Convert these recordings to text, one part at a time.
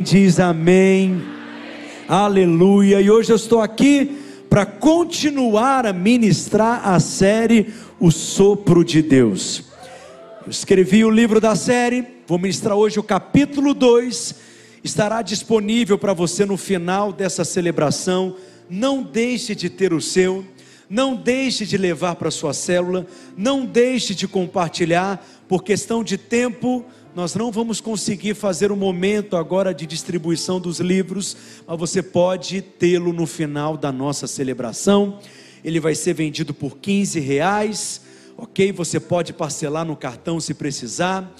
Diz amém. Aleluia. E hoje eu estou aqui para continuar a ministrar a série O Sopro de Deus. Eu escrevi o livro da série, vou ministrar hoje o capítulo 2. Estará disponível para você no final dessa celebração. Não deixe de ter o seu, não deixe de levar para sua célula, não deixe de compartilhar, por questão de tempo nós não vamos conseguir fazer o momento agora de distribuição dos livros, mas você pode tê-lo no final da nossa celebração. Ele vai ser vendido por 15 reais, ok? Você pode parcelar no cartão se precisar.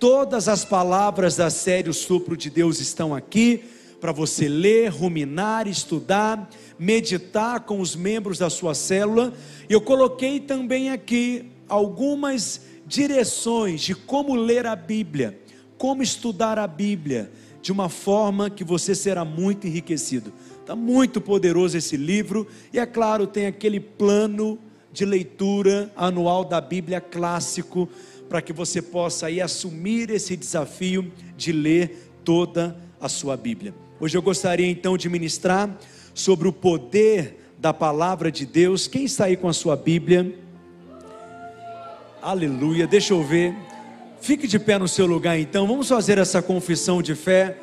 Todas as palavras da série O Sopro de Deus estão aqui para você ler, ruminar, estudar, meditar com os membros da sua célula. Eu coloquei também aqui algumas direções de como ler a Bíblia, como estudar a Bíblia, de uma forma que você será muito enriquecido. Está muito poderoso esse livro, e é claro, tem aquele plano de leitura anual da Bíblia clássico, para que você possa aí assumir esse desafio de ler toda a sua Bíblia. Hoje eu gostaria então de ministrar sobre o poder da palavra de Deus. Quem está aí com a sua Bíblia? Aleluia. Deixa eu ver. Fique de pé no seu lugar então. Vamos fazer essa confissão de fé,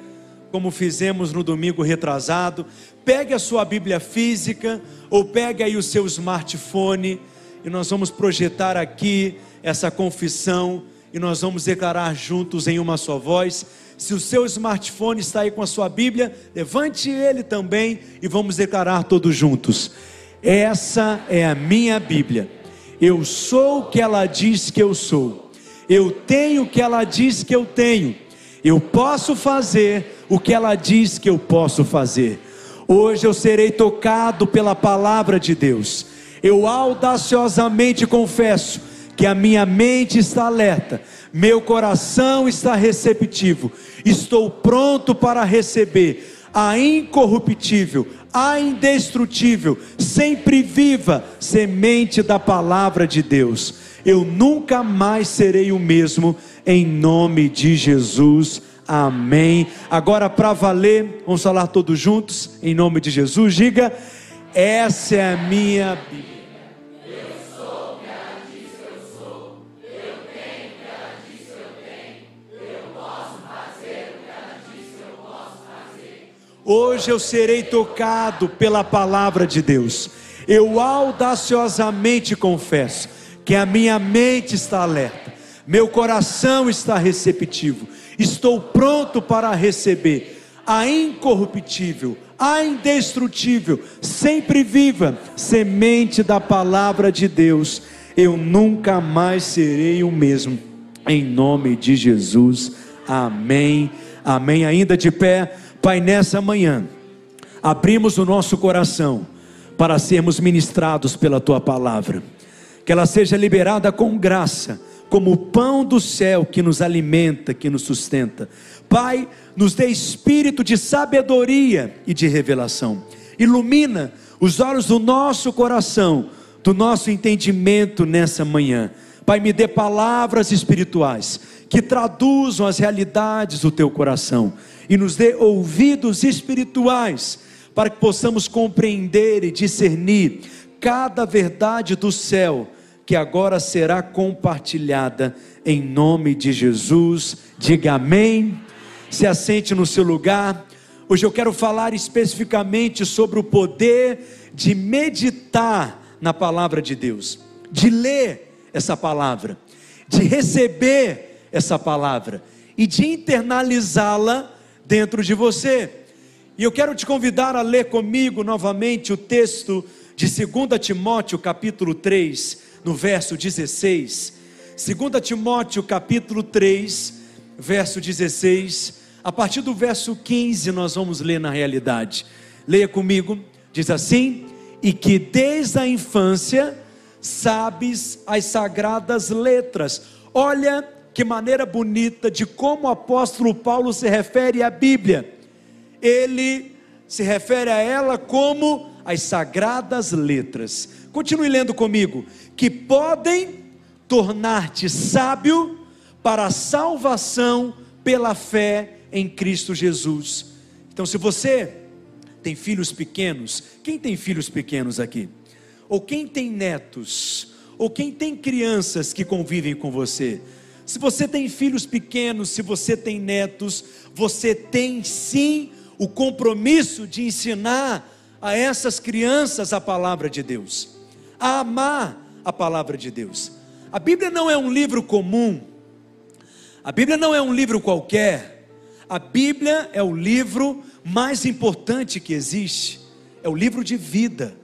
como fizemos no domingo retrasado. Pegue a sua Bíblia física ou pegue aí o seu smartphone e nós vamos projetar aqui essa confissão e nós vamos declarar juntos em uma só voz. Se o seu smartphone está aí com a sua Bíblia, levante ele também e vamos declarar todos juntos. Essa é a minha Bíblia eu sou o que ela diz que eu sou. Eu tenho o que ela diz que eu tenho. Eu posso fazer o que ela diz que eu posso fazer. Hoje eu serei tocado pela palavra de Deus. Eu audaciosamente confesso que a minha mente está alerta, meu coração está receptivo, estou pronto para receber a incorruptível, a indestrutível, sempre viva semente da palavra de Deus. Eu nunca mais serei o mesmo, em nome de Jesus. Amém. Agora, para valer, vamos falar todos juntos, em nome de Jesus. Diga: essa é a minha Bíblia. Hoje eu serei tocado pela palavra de Deus. Eu audaciosamente confesso que a minha mente está alerta, meu coração está receptivo, estou pronto para receber a incorruptível, a indestrutível, sempre viva semente da palavra de Deus. Eu nunca mais serei o mesmo, em nome de Jesus. Amém. Amém. Ainda de pé. Pai, nessa manhã, abrimos o nosso coração para sermos ministrados pela tua palavra, que ela seja liberada com graça, como o pão do céu que nos alimenta, que nos sustenta. Pai, nos dê espírito de sabedoria e de revelação, ilumina os olhos do nosso coração, do nosso entendimento nessa manhã. Pai, me dê palavras espirituais que traduzam as realidades do teu coração e nos dê ouvidos espirituais para que possamos compreender e discernir cada verdade do céu que agora será compartilhada em nome de Jesus. Diga amém. Se assente no seu lugar. Hoje eu quero falar especificamente sobre o poder de meditar na palavra de Deus, de ler essa palavra, de receber essa palavra e de internalizá-la dentro de você. E eu quero te convidar a ler comigo novamente o texto de 2 Timóteo, capítulo 3, no verso 16. 2 Timóteo, capítulo 3, verso 16. A partir do verso 15 nós vamos ler na realidade. Leia comigo, diz assim: E que desde a infância sabes as sagradas letras. Olha que maneira bonita de como o apóstolo Paulo se refere à Bíblia. Ele se refere a ela como as sagradas letras. Continue lendo comigo. Que podem tornar-te sábio para a salvação pela fé em Cristo Jesus. Então, se você tem filhos pequenos, quem tem filhos pequenos aqui? Ou quem tem netos? Ou quem tem crianças que convivem com você? Se você tem filhos pequenos, se você tem netos, você tem sim o compromisso de ensinar a essas crianças a palavra de Deus, a amar a palavra de Deus. A Bíblia não é um livro comum, a Bíblia não é um livro qualquer, a Bíblia é o livro mais importante que existe, é o livro de vida.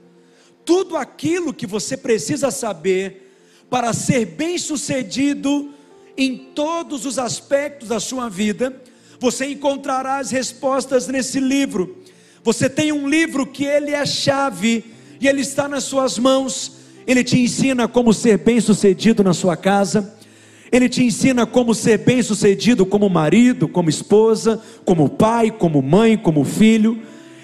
Tudo aquilo que você precisa saber para ser bem-sucedido em todos os aspectos da sua vida, você encontrará as respostas nesse livro. Você tem um livro que ele é a chave e ele está nas suas mãos. Ele te ensina como ser bem-sucedido na sua casa. Ele te ensina como ser bem-sucedido como marido, como esposa, como pai, como mãe, como filho.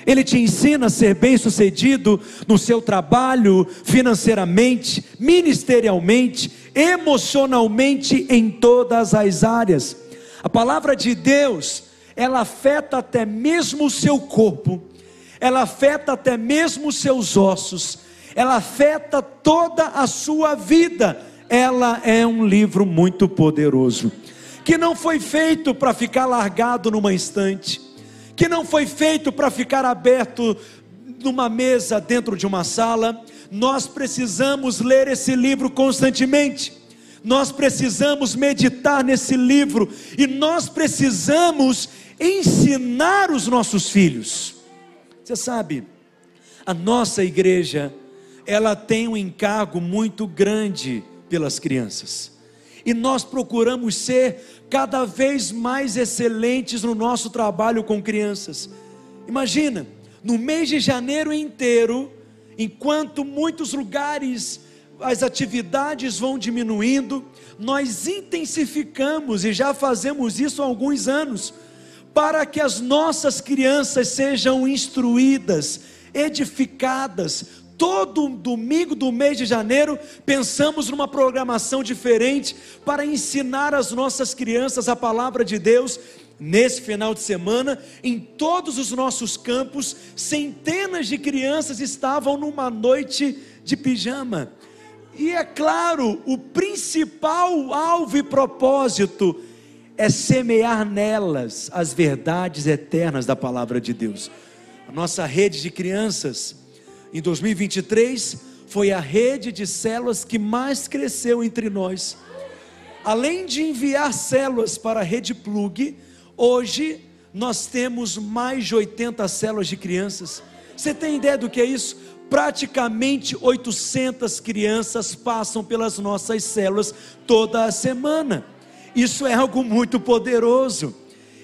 Ele te ensina a ser bem-sucedido no seu trabalho, financeiramente, ministerialmente, emocionalmente, em todas as áreas. A palavra de Deus, ela afeta até mesmo o seu corpo, ela afeta até mesmo os seus ossos, ela afeta toda a sua vida. Ela é um livro muito poderoso, que não foi feito para ficar largado numa estante, que não foi feito para ficar aberto numa mesa dentro de uma sala. Nós precisamos ler esse livro constantemente nós precisamos meditar nesse livro e nós precisamos ensinar os nossos filhos. Você sabe, a nossa igreja, ela tem um encargo muito grande pelas crianças. E nós procuramos ser cada vez mais excelentes no nosso trabalho com crianças. Imagina, no mês de janeiro inteiro, enquanto muitos lugares as atividades vão diminuindo, nós intensificamos e já fazemos isso há alguns anos, para que as nossas crianças sejam instruídas, edificadas. Todo domingo do mês de janeiro, pensamos numa programação diferente para ensinar as nossas crianças a palavra de Deus Nesse final de semana, em todos os nossos campos, centenas de crianças estavam numa noite de pijama. E é claro, o principal alvo e propósito é semear nelas as verdades eternas da palavra de Deus. A nossa rede de crianças, em 2023, foi a rede de células que mais cresceu entre nós. Além de enviar células para a rede Plug, hoje nós temos mais de 80 células de crianças. Você tem ideia do que é isso? praticamente 800 crianças passam pelas nossas células toda a semana. Isso é algo muito poderoso.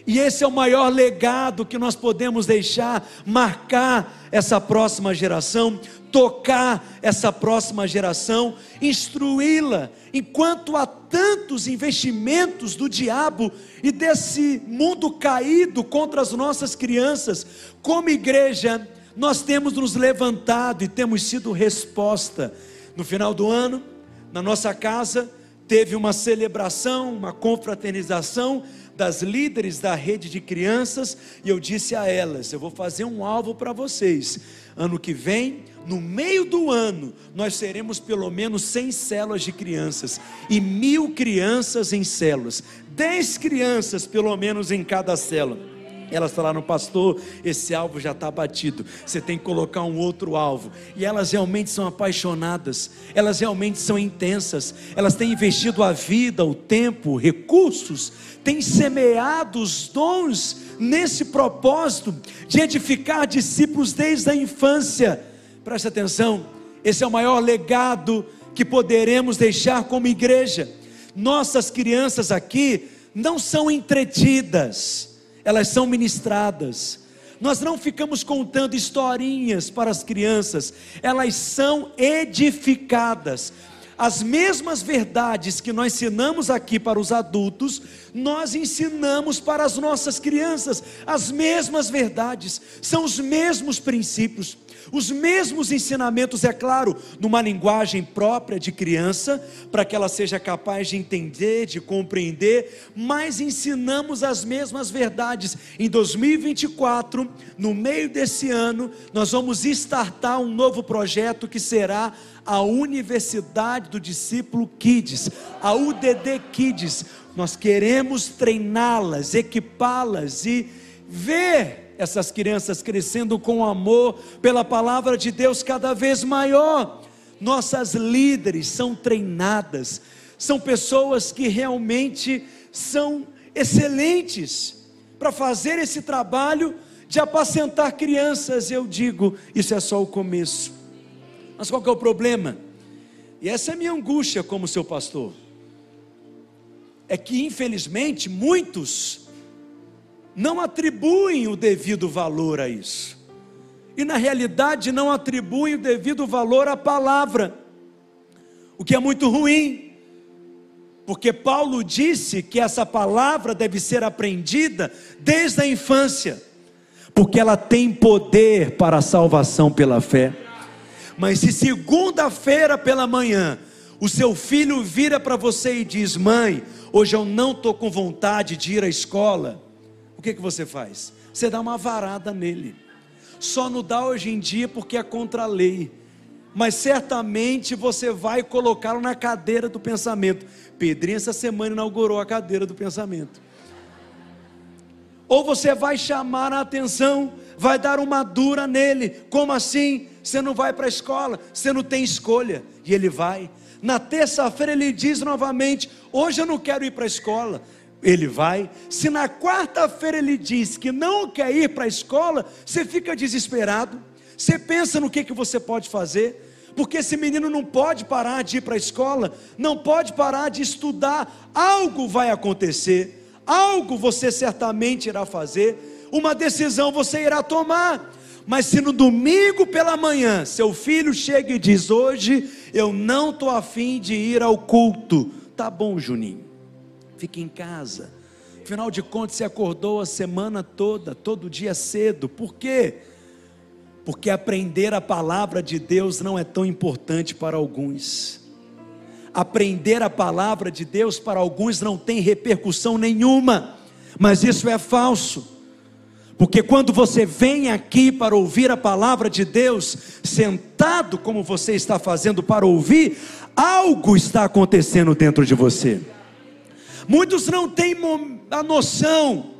E esse é o maior legado que nós podemos deixar, marcar essa próxima geração, tocar essa próxima geração, instruí-la, enquanto há tantos investimentos do diabo e desse mundo caído contra as nossas crianças, como igreja, nós temos nos levantado e temos sido resposta. No final do ano, na nossa casa, teve uma celebração, uma confraternização das líderes da rede de crianças, e eu disse a elas: eu vou fazer um alvo para vocês. Ano que vem, no meio do ano, nós seremos pelo menos 100 células de crianças e mil crianças em células, 10 crianças pelo menos em cada célula. Elas falaram, pastor, esse alvo já está batido. Você tem que colocar um outro alvo. E elas realmente são apaixonadas, elas realmente são intensas, elas têm investido a vida, o tempo, recursos, têm semeado os dons nesse propósito de edificar discípulos desde a infância. Preste atenção, esse é o maior legado que poderemos deixar como igreja. Nossas crianças aqui não são entretidas elas são ministradas. Nós não ficamos contando historinhas para as crianças, elas são edificadas. As mesmas verdades que nós ensinamos aqui para os adultos, nós ensinamos para as nossas crianças. As mesmas verdades, são os mesmos princípios. Os mesmos ensinamentos, é claro, numa linguagem própria de criança, para que ela seja capaz de entender, de compreender, mas ensinamos as mesmas verdades. Em 2024, no meio desse ano, nós vamos startar um novo projeto que será a Universidade do Discípulo Kids, a UDD Kids. Nós queremos treiná-las, equipá-las e ver essas crianças crescendo com amor pela palavra de Deus cada vez maior. Nossas líderes são treinadas, são pessoas que realmente são excelentes para fazer esse trabalho de apacentar crianças. Eu digo, isso é só o começo. Mas qual que é o problema? E essa é a minha angústia como seu pastor. É que infelizmente muitos não atribuem o devido valor a isso. E na realidade não atribuem o devido valor à palavra. O que é muito ruim. Porque Paulo disse que essa palavra deve ser aprendida desde a infância, porque ela tem poder para a salvação pela fé. Mas se segunda-feira pela manhã o seu filho vira para você e diz: Mãe, hoje eu não estou com vontade de ir à escola, que, que você faz? Você dá uma varada nele. Só não dá hoje em dia porque é contra a lei. Mas certamente você vai colocá-lo na cadeira do pensamento. Pedrinho essa semana inaugurou a cadeira do pensamento. Ou você vai chamar a atenção, vai dar uma dura nele. Como assim? Você não vai para a escola, você não tem escolha. E ele vai. Na terça-feira ele diz novamente: Hoje eu não quero ir para a escola. Ele vai. Se na quarta-feira ele diz que não quer ir para a escola, você fica desesperado. Você pensa no que, que você pode fazer porque esse menino não pode parar de ir para a escola, não pode parar de estudar, algo vai acontecer algo você certamente irá fazer, uma decisão você irá tomar. Mas se no domingo pela manhã seu filho chega e diz: Hoje eu não estou afim de ir ao culto, tá bom, Juninho, fique em casa. Afinal de contas, você acordou a semana toda, todo dia cedo, por quê? Porque aprender a palavra de Deus não é tão importante para alguns aprender a palavra de Deus para alguns não tem repercussão nenhuma, mas isso é falso. Porque quando você vem aqui para ouvir a palavra de Deus, sentado como você está fazendo para ouvir, algo está acontecendo dentro de você. Muitos não têm a noção,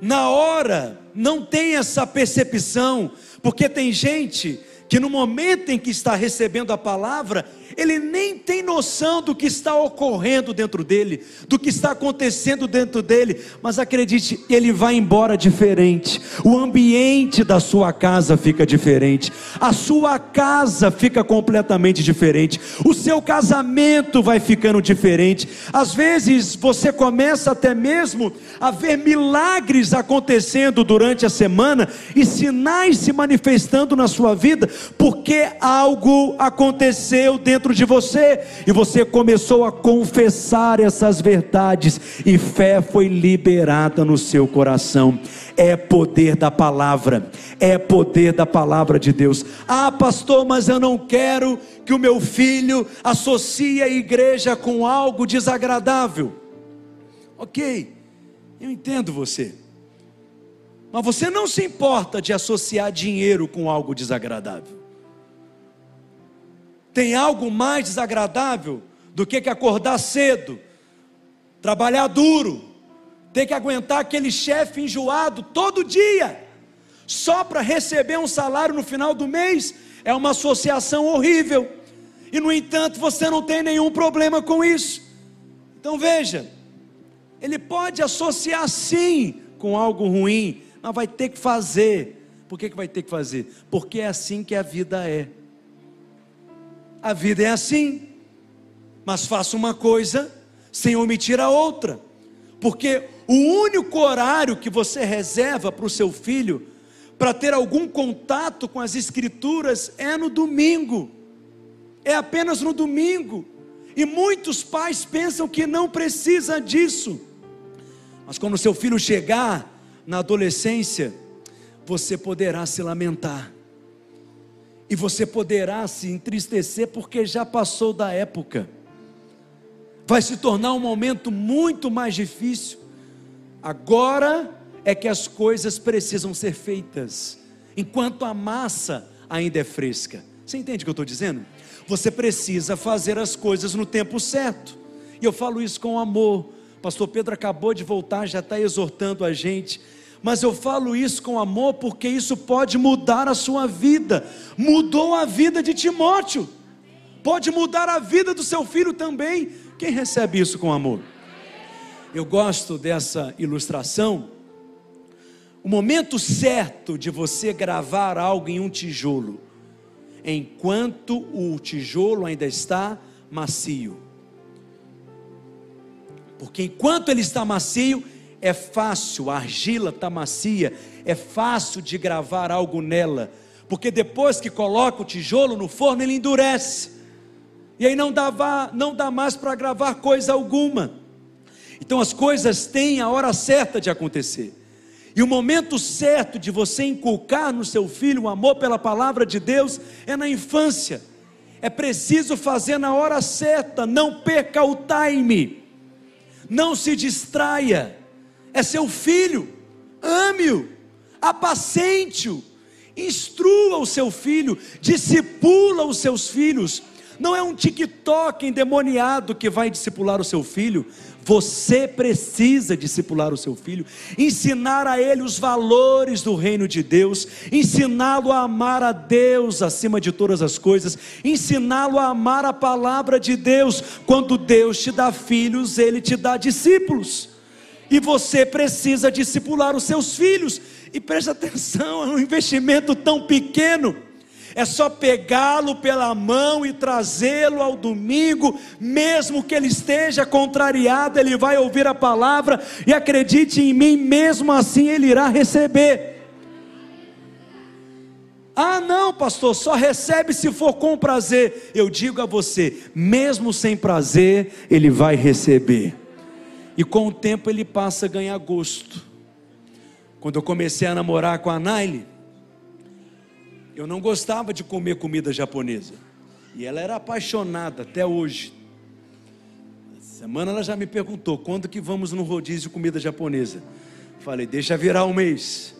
na hora, não tem essa percepção, porque tem gente que no momento em que está recebendo a palavra, ele nem tem noção do que está ocorrendo dentro dele, do que está acontecendo dentro dele, mas acredite, ele vai embora diferente. O ambiente da sua casa fica diferente, a sua casa fica completamente diferente, o seu casamento vai ficando diferente. Às vezes você começa até mesmo a ver milagres acontecendo durante a semana e sinais se manifestando na sua vida, porque algo aconteceu dentro de você e você começou a confessar essas verdades e fé foi liberada no seu coração. É poder da palavra, é poder da palavra de Deus. Ah, pastor, mas eu não quero que o meu filho associe a igreja com algo desagradável. Ok, eu entendo você. Mas você não se importa de associar dinheiro com algo desagradável. Tem algo mais desagradável do que, que acordar cedo, trabalhar duro, ter que aguentar aquele chefe enjoado todo dia, só para receber um salário no final do mês? É uma associação horrível. E no entanto, você não tem nenhum problema com isso. Então veja, ele pode associar sim com algo ruim, mas vai ter que fazer. Por que, que vai ter que fazer? Porque é assim que a vida é. A vida é assim. Mas faça uma coisa sem omitir a outra. Porque o único horário que você reserva para o seu filho para ter algum contato com as escrituras é no domingo. É apenas no domingo. E muitos pais pensam que não precisa disso. Mas quando seu filho chegar na adolescência, você poderá se lamentar E você poderá se entristecer porque já passou da época. Vai se tornar um momento muito mais difícil. Agora é que as coisas precisam ser feitas, enquanto a massa ainda é fresca. Você entende o que eu estou dizendo? Você precisa fazer as coisas no tempo certo. E eu falo isso com amor. Pastor Pedro acabou de voltar, já está exortando a gente. Mas eu falo isso com amor porque isso pode mudar a sua vida. Mudou a vida de Timóteo. Pode mudar a vida do seu filho também. Quem recebe isso com amor? Eu gosto dessa ilustração. O momento certo de você gravar algo em um tijolo, enquanto o tijolo ainda está macio. Porque enquanto ele está macio, é fácil, a argila está macia, é fácil de gravar algo nela. Porque depois que coloca o tijolo no forno, ele endurece. E aí não dá, não dá mais para gravar coisa alguma. Então as coisas têm a hora certa de acontecer. E o momento certo de você inculcar no seu filho o amor pela palavra de Deus é na infância. É preciso fazer na hora certa, não perca o time não se distraia, é seu filho, ame-o, apacente-o, instrua o seu filho, discipula os seus filhos. Não é um TikTok endemoniado que vai discipular o seu filho, você precisa discipular o seu filho, ensinar a ele os valores do reino de Deus, ensiná-lo a amar a Deus acima de todas as coisas, ensiná-lo a amar a palavra de Deus. Quando Deus te dá filhos, ele te dá discípulos. E você precisa discipular os seus filhos. E preste atenção, é um investimento tão pequeno é só pegá-lo pela mão e trazê-lo ao domingo, mesmo que ele esteja contrariado, ele vai ouvir a palavra e acredite em mim, mesmo assim ele irá receber. Ah, não, pastor, só recebe se for com prazer. Eu digo a você, mesmo sem prazer, ele vai receber. E com o tempo ele passa a ganhar gosto. Quando eu comecei a namorar com a Naile, eu não gostava de comer comida japonesa. E ela era apaixonada até hoje. semana ela já me perguntou: quando que vamos no rodízio comida japonesa? Falei: deixa virar um mês.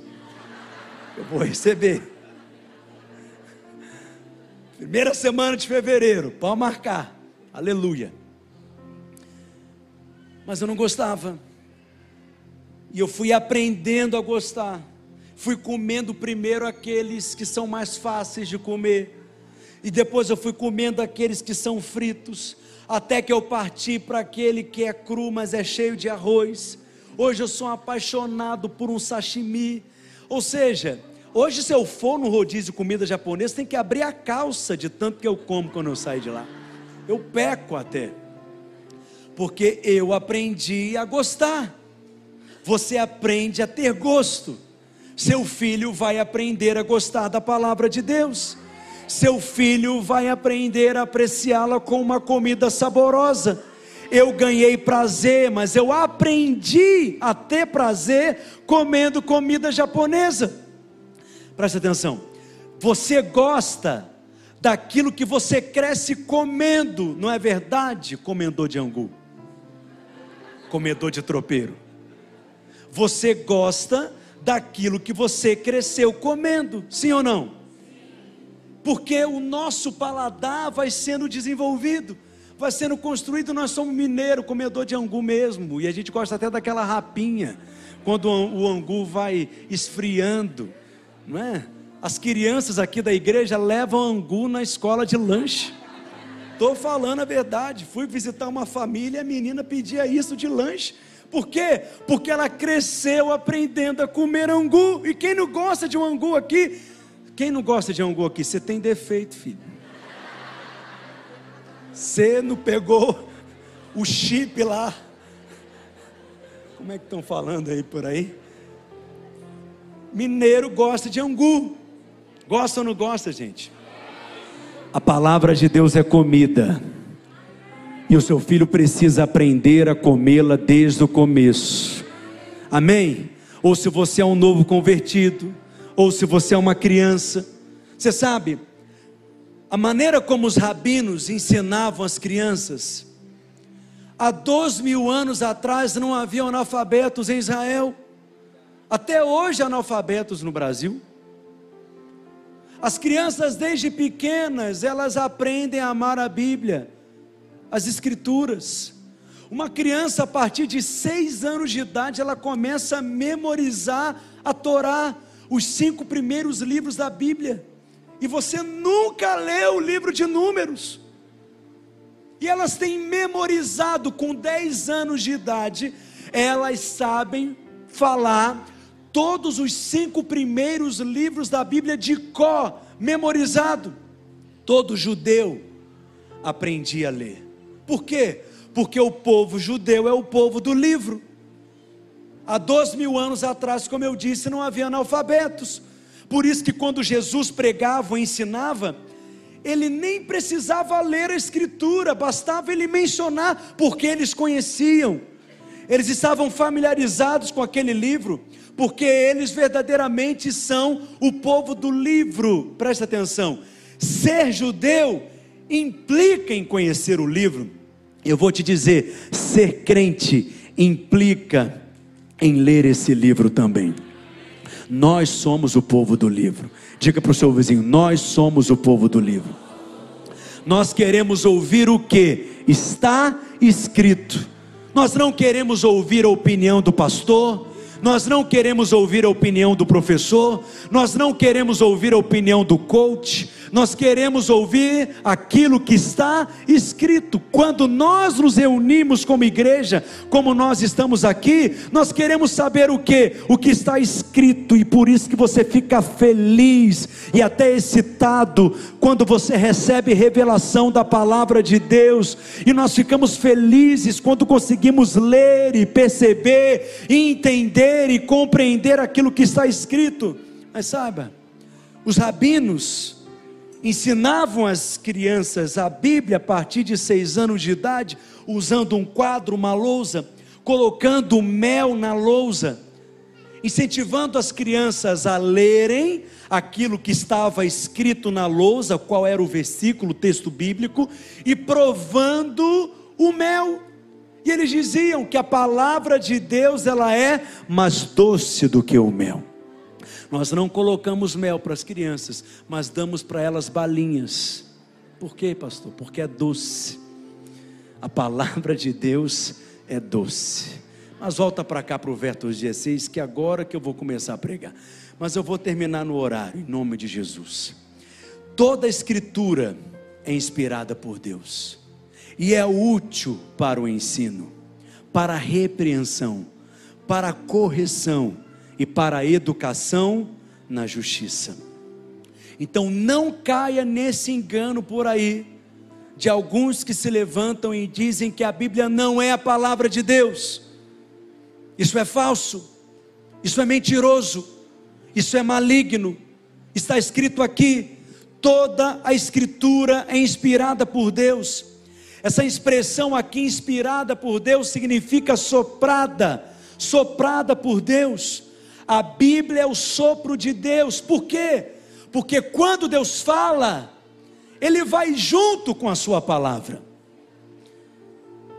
Eu vou receber. Primeira semana de fevereiro, pode marcar. Aleluia. Mas eu não gostava. E eu fui aprendendo a gostar fui comendo primeiro aqueles que são mais fáceis de comer, e depois eu fui comendo aqueles que são fritos, até que eu parti para aquele que é cru, mas é cheio de arroz. Hoje eu sou apaixonado por um sashimi. Ou seja, hoje se eu for no rodízio de comida japonesa, tem que abrir a calça de tanto que eu como quando eu saio de lá. Eu peco até. Porque eu aprendi a gostar. Você aprende a ter gosto seu filho vai aprender a gostar da palavra de Deus. Seu filho vai aprender a apreciá-la com uma comida saborosa. Eu ganhei prazer, mas eu aprendi a ter prazer comendo comida japonesa. Preste atenção. Você gosta daquilo que você cresce comendo, não é verdade? Comedor de angu, comedor de tropeiro. Você gosta daquilo que você cresceu comendo, sim ou não? Porque o nosso paladar vai sendo desenvolvido, vai sendo construído. Nós somos mineiro, comedor de angu mesmo, e a gente gosta até daquela rapinha, quando o angu vai esfriando, não é? As crianças aqui da igreja levam angu na escola de lanche. Estou falando a verdade. Fui visitar uma família, a menina pedia isso de lanche. Por quê? Porque ela cresceu aprendendo a comer angu. E quem não gosta de um angu aqui? Quem não gosta de angu aqui? Você tem defeito, filho. Você não pegou o chip lá. Como é que estão falando aí por aí? Mineiro gosta de angu. Gosta ou não gosta, gente? A palavra de Deus é comida. E o seu filho precisa aprender a comê-la desde o começo. Amém? Ou se você é um novo convertido, ou se você é uma criança. Você sabe, a maneira como os rabinos ensinavam as crianças. Há dois mil anos atrás não havia analfabetos em Israel. Até hoje analfabetos no Brasil. As crianças desde pequenas, elas aprendem a amar a Bíblia, as Escrituras. Uma criança a partir de seis anos de idade, ela começa a memorizar a Torá, os cinco primeiros livros da Bíblia. E você nunca leu o livro de Números. E elas têm memorizado com 10 anos de idade, elas sabem falar todos os cinco primeiros livros da Bíblia de có, memorizado. Todo judeu aprendia a ler. Por quê? Porque o povo judeu é o povo do livro. Há dois mil anos atrás, como eu disse, não havia analfabetos. Por isso que quando Jesus pregava ou ensinava, ele nem precisava ler a escritura, bastava ele mencionar, porque eles conheciam. Eles estavam familiarizados com aquele livro, porque eles verdadeiramente são o povo do livro. Presta atenção. Ser judeu implica em conhecer o livro. Eu vou te dizer, ser crente implica em ler esse livro também. Nós somos o povo do livro. Diga para o seu vizinho: Nós somos o povo do livro. Nós queremos ouvir o que está escrito. Nós não queremos ouvir a opinião do pastor, nós não queremos ouvir a opinião do professor, nós não queremos ouvir a opinião do coach, nós queremos ouvir aquilo que está escrito. Quando nós nos reunimos como igreja, como nós estamos aqui, nós queremos saber o que? O que está escrito, e por isso que você fica feliz e até excitado quando você recebe revelação da palavra de Deus, e nós ficamos felizes quando conseguimos ler e perceber, e entender e compreender aquilo que está escrito. Mas saiba, os rabinos, ensinavam as crianças a Bíblia a partir de seis anos de idade, usando um quadro, uma lousa, colocando mel na lousa, incentivando as crianças a lerem aquilo que estava escrito na lousa, qual era o versículo, o texto bíblico, e provando o mel. E eles diziam que a palavra de Deus ela é mais doce do que o mel. Nós não colocamos mel para as crianças, mas damos para elas balinhas. Por quê, pastor? Porque é doce. A palavra de Deus é doce. Mas volta para cá para o verso 16, que agora que eu vou começar a pregar. Mas eu vou terminar no horário, em nome de Jesus. Toda a escritura é inspirada por Deus e é útil para o ensino, para a repreensão, para a correção e para a educação na justiça. Então não caia nesse engano por aí, de alguns que se levantam e dizem que a Bíblia não é a palavra de Deus. Isso é falso, isso é mentiroso, isso é maligno. Está escrito aqui: toda a Escritura é inspirada por Deus. Essa expressão aqui, inspirada por Deus, significa soprada, soprada por Deus. A Bíblia é o sopro de Deus. Por quê? Porque quando Deus fala, Ele vai junto com a Sua palavra.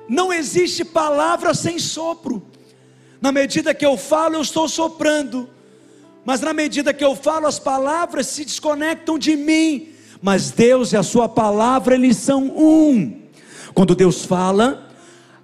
Não existe palavra sem sopro. Na medida que eu falo, eu estou soprando. Mas na medida que eu falo, as palavras se desconectam de mim. Mas Deus e a Sua palavra, eles são um. Quando Deus fala,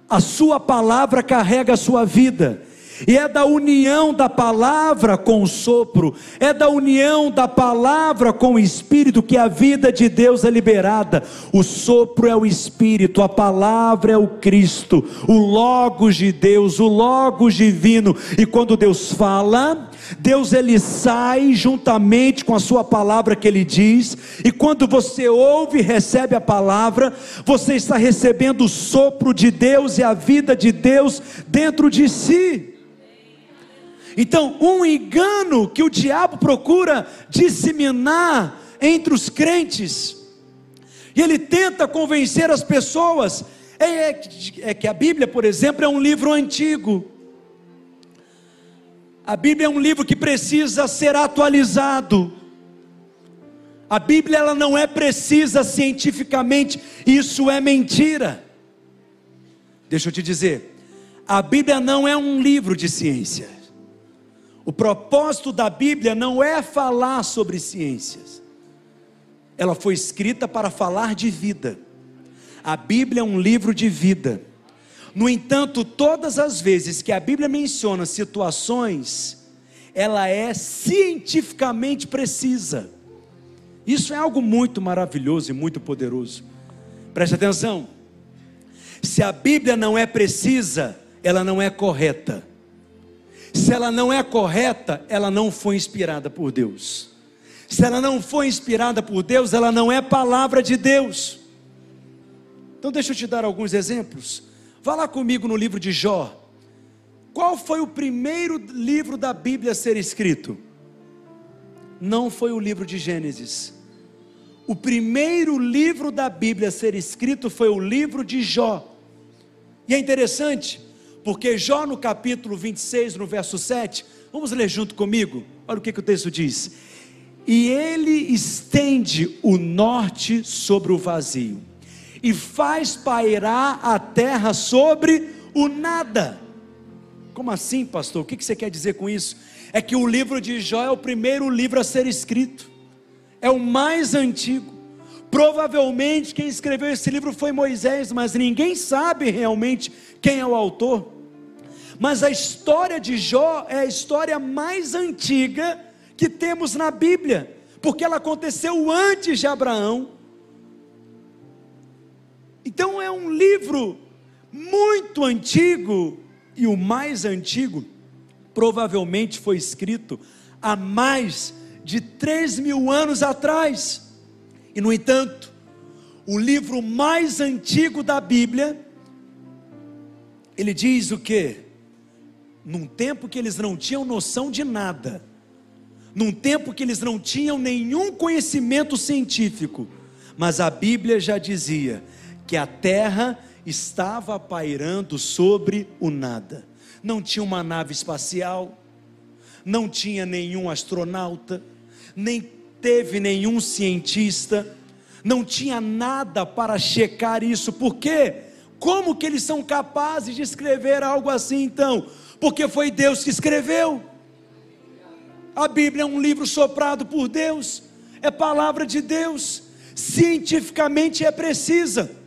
a Sua palavra carrega a sua vida. E é da união da palavra com o sopro, é da união da palavra com o espírito que a vida de Deus é liberada. O sopro é o espírito, a palavra é o Cristo, o Logos de Deus, o Logos divino. E quando Deus fala, Deus ele sai juntamente com a sua palavra que ele diz, e quando você ouve e recebe a palavra, você está recebendo o sopro de Deus e a vida de Deus dentro de si. Então, um engano que o diabo procura disseminar entre os crentes, e ele tenta convencer as pessoas, é, é, é, que a Bíblia, por exemplo, é um livro antigo. A Bíblia é um livro que precisa ser atualizado. A Bíblia ela não é precisa cientificamente, isso é mentira. Deixa eu te dizer, a Bíblia não é um livro de ciência. O propósito da Bíblia não é falar sobre ciências. Ela foi escrita para falar de vida. A Bíblia é um livro de vida. No entanto, todas as vezes que a Bíblia menciona situações, ela é cientificamente precisa. Isso é algo muito maravilhoso e muito poderoso. Preste atenção. Se a Bíblia não é precisa, ela não é correta. Se ela não é correta, ela não foi inspirada por Deus. Se ela não foi inspirada por Deus, ela não é palavra de Deus. Então deixa eu te dar alguns exemplos. Vá lá comigo no livro de Jó. Qual foi o primeiro livro da Bíblia a ser escrito? Não foi o livro de Gênesis. O primeiro livro da Bíblia a ser escrito foi o livro de Jó. E é interessante, porque Jó no capítulo 26, no verso 7, vamos ler junto comigo? Olha o que, que o texto diz. E ele estende o norte sobre o vazio e faz pairar a terra sobre o nada. Como assim, pastor? O que você quer dizer com isso? É que o livro de Jó é o primeiro livro a ser escrito, é o mais antigo. Provavelmente quem escreveu esse livro foi Moisés, mas ninguém sabe realmente quem é o autor. Mas a história de Jó é a história mais antiga que temos na Bíblia, porque ela aconteceu antes de Abraão, então é um livro muito antigo, e o mais antigo provavelmente foi escrito há mais de 3 mil anos atrás. E no entanto, o livro mais antigo da Bíblia, ele diz o que? Num tempo que eles não tinham noção de nada, num tempo que eles não tinham nenhum conhecimento científico, mas a Bíblia já dizia que a terra estava pairando sobre o nada. Não tinha uma nave espacial, não tinha nenhum astronauta, nem teve nenhum cientista, não tinha nada para checar isso. Por quê? Como que eles são capazes de escrever algo assim então? Porque foi Deus que escreveu. A Bíblia é um livro soprado por Deus, é palavra de Deus, cientificamente é precisa.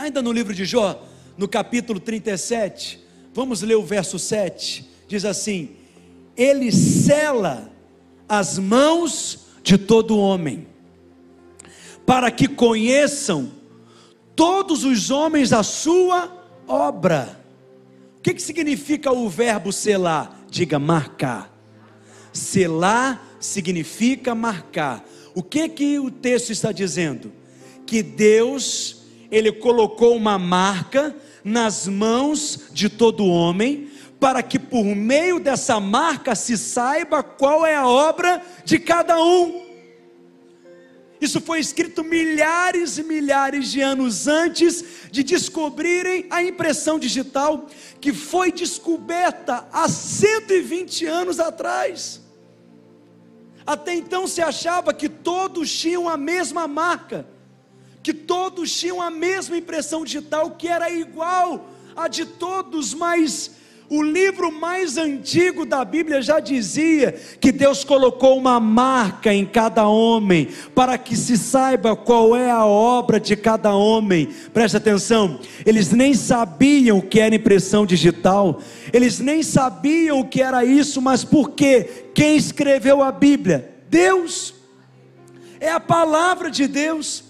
Ainda no livro de Jó, no capítulo 37, vamos ler o verso 7. Diz assim: Ele cela as mãos de todo homem, para que conheçam todos os homens a sua obra. O que, que significa o verbo selar? Diga marcar. Selar significa marcar. O que que o texto está dizendo? Que Deus ele colocou uma marca nas mãos de todo homem, para que por meio dessa marca se saiba qual é a obra de cada um. Isso foi escrito milhares e milhares de anos antes de descobrirem a impressão digital, que foi descoberta há 120 anos atrás. Até então se achava que todos tinham a mesma marca que todos tinham a mesma impressão digital, que era igual a de todos, mas o livro mais antigo da Bíblia já dizia que Deus colocou uma marca em cada homem, para que se saiba qual é a obra de cada homem. Preste atenção, eles nem sabiam o que era impressão digital, eles nem sabiam o que era isso, mas por quê? Quem escreveu a Bíblia? Deus, é a palavra de Deus.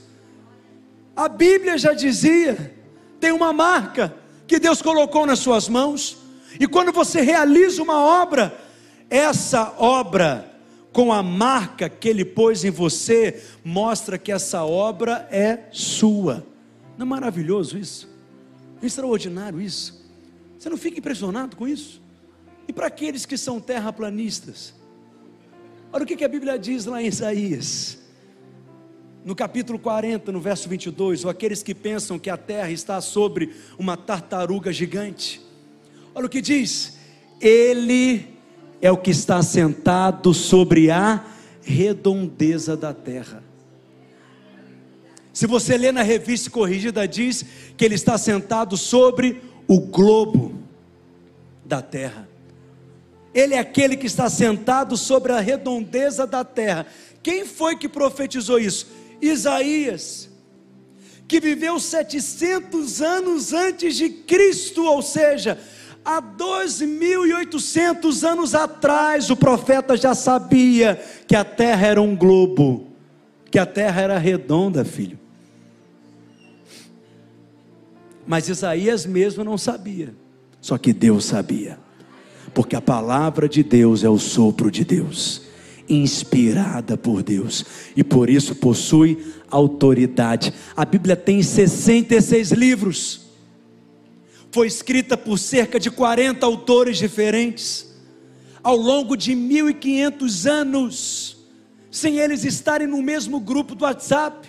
A Bíblia já dizia, tem uma marca que Deus colocou nas suas mãos, e quando você realiza uma obra, essa obra, com a marca que Ele pôs em você, mostra que essa obra é sua. Não é maravilhoso isso? É extraordinário isso? Você não fica impressionado com isso? E para aqueles que são terraplanistas? Olha o que a Bíblia diz lá em Isaías no capítulo 40, no verso 22, ou aqueles que pensam que a terra está sobre uma tartaruga gigante. Olha o que diz: Ele é o que está sentado sobre a redondeza da terra. Se você ler na revista corrigida, diz que ele está sentado sobre o globo da terra. Ele é aquele que está sentado sobre a redondeza da terra. Quem foi que profetizou isso? Isaías, que viveu 700 anos antes de Cristo, ou seja, há 2.800 anos atrás, o profeta já sabia que a terra era um globo, que a terra era redonda, filho. Mas Isaías mesmo não sabia, só que Deus sabia porque a palavra de Deus é o sopro de Deus, inspirada por Deus, e por isso possui autoridade. A Bíblia tem 66 livros, foi escrita por cerca de 40 autores diferentes, ao longo de 1500 anos, sem eles estarem no mesmo grupo do WhatsApp,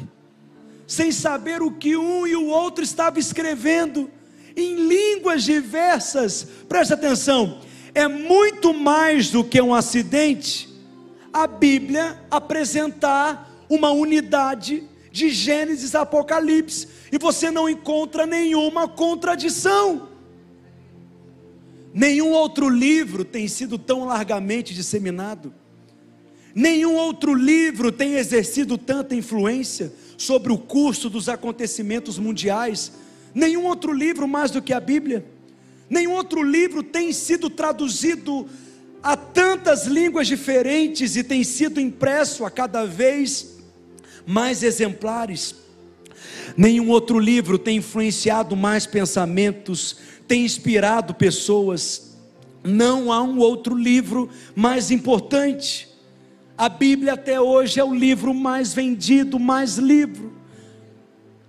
sem saber o que um e o outro estavam escrevendo, em línguas diversas, preste atenção, é muito mais do que um acidente a Bíblia apresentar uma unidade de Gênesis a Apocalipse e você não encontra nenhuma contradição. Nenhum outro livro tem sido tão largamente disseminado. Nenhum outro livro tem exercido tanta influência sobre o curso dos acontecimentos mundiais. Nenhum outro livro mais do que a Bíblia. Nenhum outro livro tem sido traduzido a tantas línguas diferentes e tem sido impresso a cada vez mais exemplares. Nenhum outro livro tem influenciado mais pensamentos, tem inspirado pessoas. Não há um outro livro mais importante. A Bíblia até hoje é o livro mais vendido, mais livro.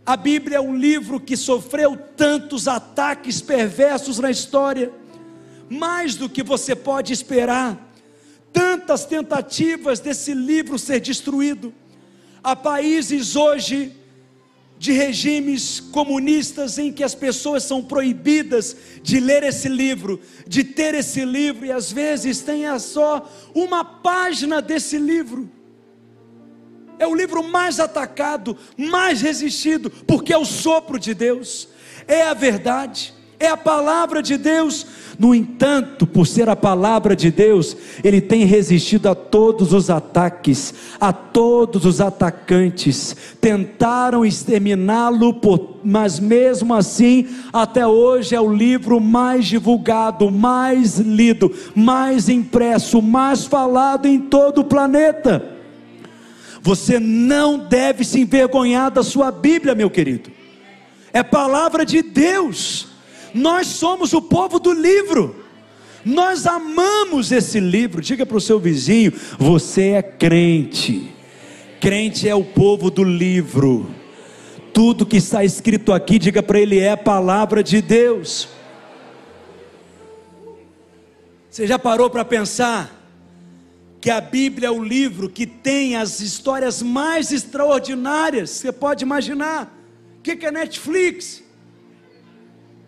A Bíblia é um livro que sofreu tantos ataques perversos na história, mais do que você pode esperar. Tantas tentativas desse livro ser destruído. Há países hoje de regimes comunistas em que as pessoas são proibidas de ler esse livro, de ter esse livro, e às vezes tem só uma página desse livro é o livro mais atacado, mais resistido, porque é o sopro de Deus, é a verdade, é a palavra de Deus. No entanto, por ser a palavra de Deus, ele tem resistido a todos os ataques, a todos os atacantes. Tentaram exterminá-lo, mas mesmo assim, até hoje é o livro mais divulgado, mais lido, mais impresso, mais falado em todo o planeta. Você não deve se envergonhar da sua Bíblia, meu querido. É palavra de Deus. Nós somos o povo do livro. Nós amamos esse livro. Diga para o seu vizinho: você é crente. Crente é o povo do livro. Tudo que está escrito aqui, diga para ele, é a palavra de Deus. Você já parou para pensar? que a Bíblia é o livro que tem as histórias mais extraordinárias, você pode imaginar. O que é Netflix?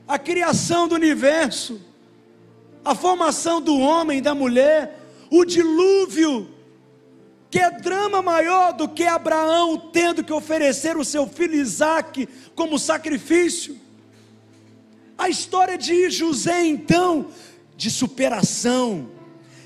A criação do universo, a formação do homem e da mulher, o dilúvio, que é drama maior do que Abraão tendo que oferecer o seu filho Isaque como sacrifício. A história de José, então, de superação,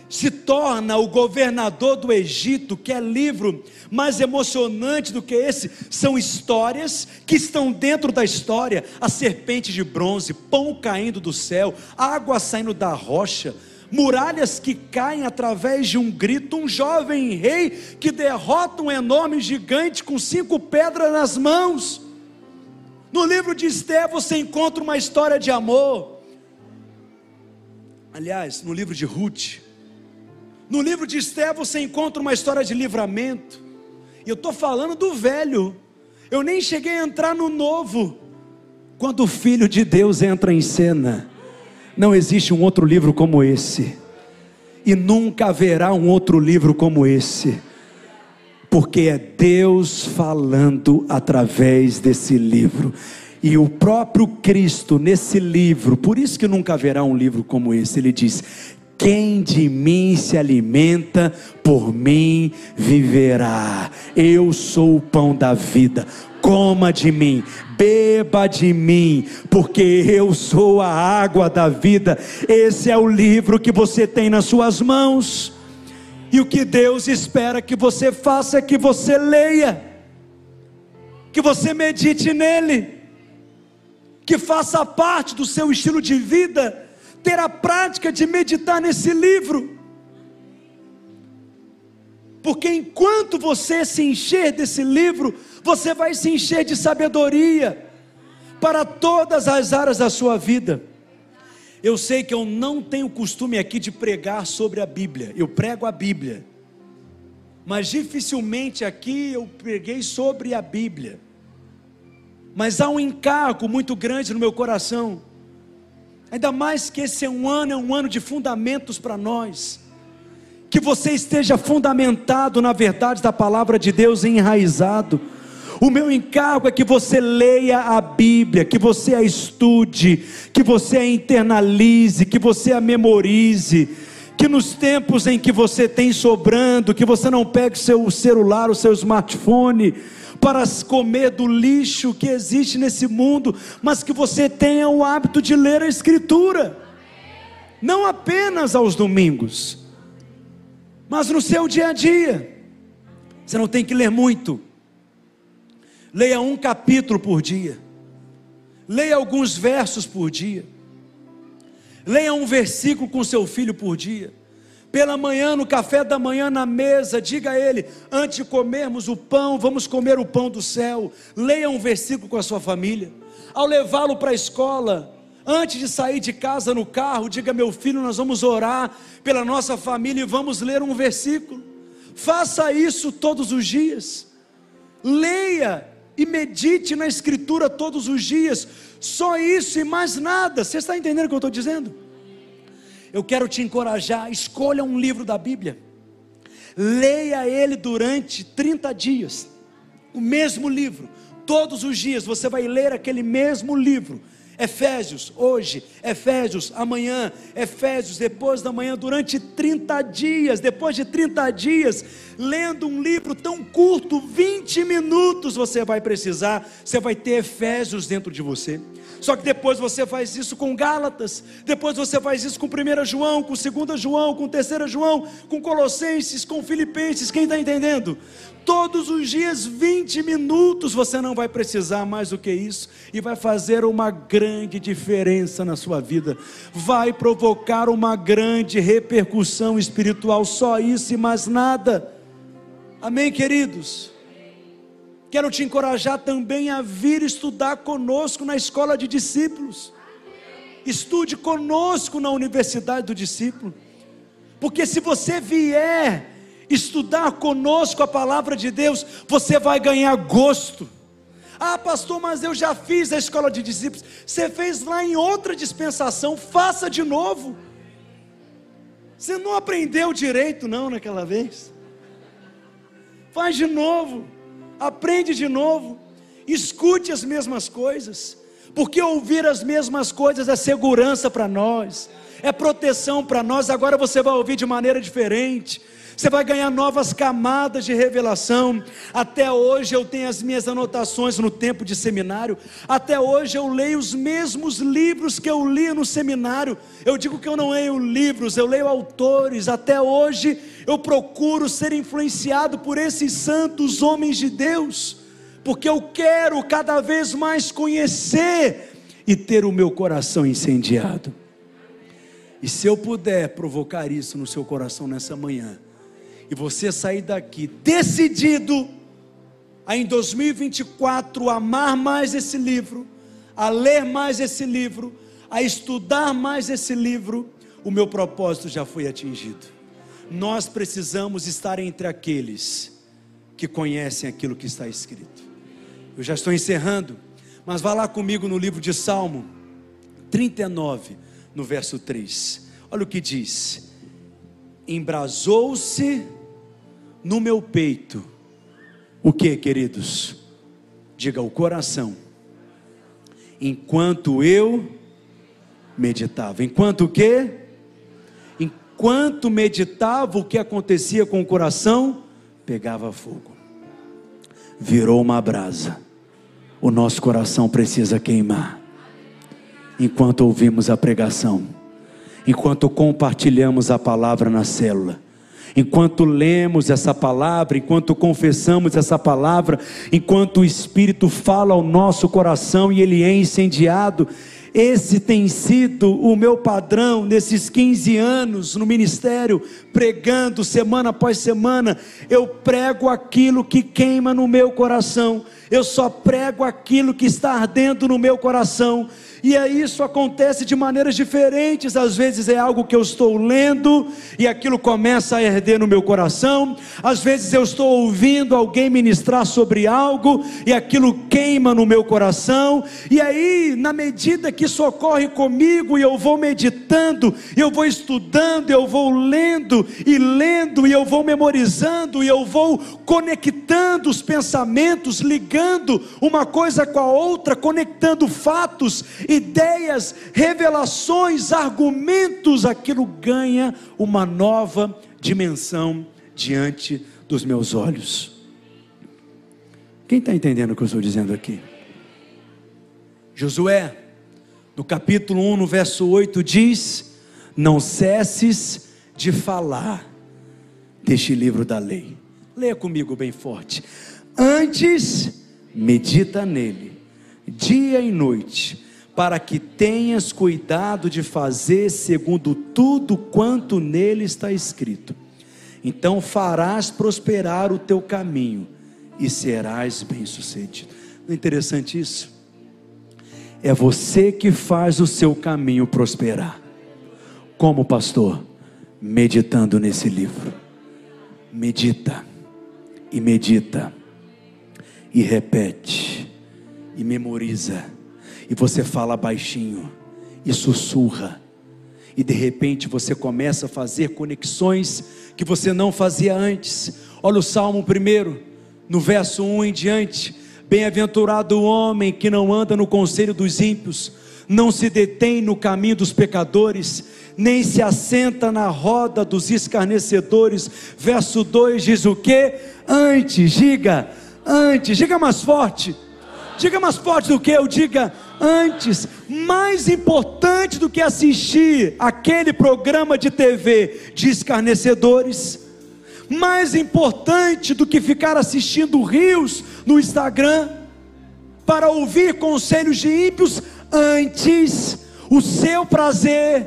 se torna o governador do Egito, que é livro mais emocionante do que esse, são histórias que estão dentro da história: a serpente de bronze, pão caindo do céu, água saindo da rocha, muralhas que caem através de um grito, um jovem rei que derrota um enorme gigante com cinco pedras nas mãos. No livro de Esther você encontra uma história de amor. Aliás, no livro de Ruth, no livro de Esté você encontra uma história de livramento. E eu estou falando do velho. Eu nem cheguei a entrar no novo. Quando o Filho de Deus entra em cena, não existe um outro livro como esse. E nunca haverá um outro livro como esse. Porque é Deus falando através desse livro. E o próprio Cristo nesse livro, por isso que nunca haverá um livro como esse, ele diz: quem de mim se alimenta, por mim viverá. Eu sou o pão da vida. coma de mim, beba de mim, porque eu sou a água da vida. Esse é o livro que você tem nas suas mãos. E o que Deus espera que você faça é que você leia, que você medite nele, que faça parte do seu estilo de vida, ter a prática de meditar nesse livro. Porque enquanto você se encher desse livro, você vai se encher de sabedoria para todas as áreas da sua vida. Eu sei que eu não tenho costume aqui de pregar sobre a Bíblia, eu prego a Bíblia, mas dificilmente aqui eu preguei sobre a Bíblia. Mas há um encargo muito grande no meu coração, ainda mais que esse é um ano, é um ano de fundamentos para nós que você esteja fundamentado na verdade da palavra de Deus e enraizado. O meu encargo é que você leia a Bíblia, que você a estude, que você a internalize, que você a memorize, que nos tempos em que você tem sobrando, que você não pegue o seu celular, o seu smartphone, para comer do lixo que existe nesse mundo, mas que você tenha o hábito de ler a Escritura, não apenas aos domingos mas no seu dia a dia, você não tem que ler muito. Leia um capítulo por dia. Leia alguns versos por dia. Leia um versículo com seu filho por dia. Pela manhã, no café da manhã, na mesa, diga a ele: antes de comermos o pão, vamos comer o pão do céu. Leia um versículo com a sua família. Ao levá-lo para a escola, Antes de sair de casa no carro, diga: meu filho, nós vamos orar pela nossa família e vamos ler um versículo. Faça isso todos os dias. Leia e medite na Escritura todos os dias. Só isso e mais nada. Você está entendendo o que eu estou dizendo? Eu quero te encorajar. Escolha um livro da Bíblia. Leia ele durante 30 dias. O mesmo livro. Todos os dias você vai ler aquele mesmo livro Efésios hoje, Efésios amanhã, Efésios depois da manhã, durante 30 dias, depois de 30 dias, lendo um livro tão curto, 20 minutos você vai precisar, você vai ter Efésios dentro de você. Só que depois você faz isso com Gálatas, depois você faz isso com 1 João, com 2 João, com 3 João, com Colossenses, com Filipenses, quem está entendendo? Todos os dias, 20 minutos, você não vai precisar mais do que isso, e vai fazer uma grande diferença na sua vida, vai provocar uma grande repercussão espiritual, só isso e mais nada. Amém, queridos? Quero te encorajar também a vir estudar conosco na escola de discípulos. Estude conosco na universidade do discípulo. Porque se você vier estudar conosco a palavra de Deus, você vai ganhar gosto. Ah, pastor, mas eu já fiz a escola de discípulos. Você fez lá em outra dispensação, faça de novo. Você não aprendeu direito, não, naquela vez. Faz de novo aprende de novo, escute as mesmas coisas, porque ouvir as mesmas coisas é segurança para nós, é proteção para nós. Agora você vai ouvir de maneira diferente. Você vai ganhar novas camadas de revelação. Até hoje eu tenho as minhas anotações no tempo de seminário. Até hoje eu leio os mesmos livros que eu li no seminário. Eu digo que eu não leio livros, eu leio autores. Até hoje eu procuro ser influenciado por esses santos homens de Deus, porque eu quero cada vez mais conhecer e ter o meu coração incendiado. E se eu puder provocar isso no seu coração nessa manhã, e você sair daqui decidido a em 2024 amar mais esse livro, a ler mais esse livro, a estudar mais esse livro, o meu propósito já foi atingido nós precisamos estar entre aqueles que conhecem aquilo que está escrito. Eu já estou encerrando, mas vá lá comigo no livro de Salmo 39, no verso 3. Olha o que diz: Embrasou-se no meu peito, o que, queridos? Diga o coração, enquanto eu meditava, enquanto o que? enquanto meditava o que acontecia com o coração, pegava fogo, virou uma brasa. o nosso coração precisa queimar. Enquanto ouvimos a pregação, enquanto compartilhamos a palavra na célula, enquanto lemos essa palavra, enquanto confessamos essa palavra, enquanto o Espírito fala ao nosso coração e ele é incendiado, esse tem sido o meu padrão nesses 15 anos no ministério, pregando semana após semana. Eu prego aquilo que queima no meu coração, eu só prego aquilo que está ardendo no meu coração. E aí isso acontece de maneiras diferentes. Às vezes é algo que eu estou lendo e aquilo começa a herder no meu coração. Às vezes eu estou ouvindo alguém ministrar sobre algo e aquilo queima no meu coração. E aí, na medida que isso ocorre comigo e eu vou meditando, eu vou estudando, eu vou lendo e lendo e eu vou memorizando e eu vou conectando os pensamentos, ligando uma coisa com a outra, conectando fatos ideias, revelações, argumentos, aquilo ganha uma nova dimensão diante dos meus olhos. Quem está entendendo o que eu estou dizendo aqui? Josué, no capítulo 1, no verso 8, diz: Não cesses de falar deste livro da lei. Leia comigo bem forte. Antes, medita nele, dia e noite para que tenhas cuidado de fazer segundo tudo quanto nele está escrito. Então farás prosperar o teu caminho e serás bem-sucedido. Não é interessante isso? É você que faz o seu caminho prosperar. Como pastor? Meditando nesse livro. Medita e medita e repete e memoriza e você fala baixinho e sussurra, e de repente você começa a fazer conexões que você não fazia antes. Olha o Salmo primeiro, no verso 1 em diante: Bem-aventurado o homem que não anda no conselho dos ímpios, não se detém no caminho dos pecadores, nem se assenta na roda dos escarnecedores. Verso 2 diz o que? Antes, diga, antes, diga mais forte. Diga mais forte do que eu diga antes, mais importante do que assistir aquele programa de TV de escarnecedores, mais importante do que ficar assistindo rios no Instagram, para ouvir conselhos de ímpios, antes. O seu prazer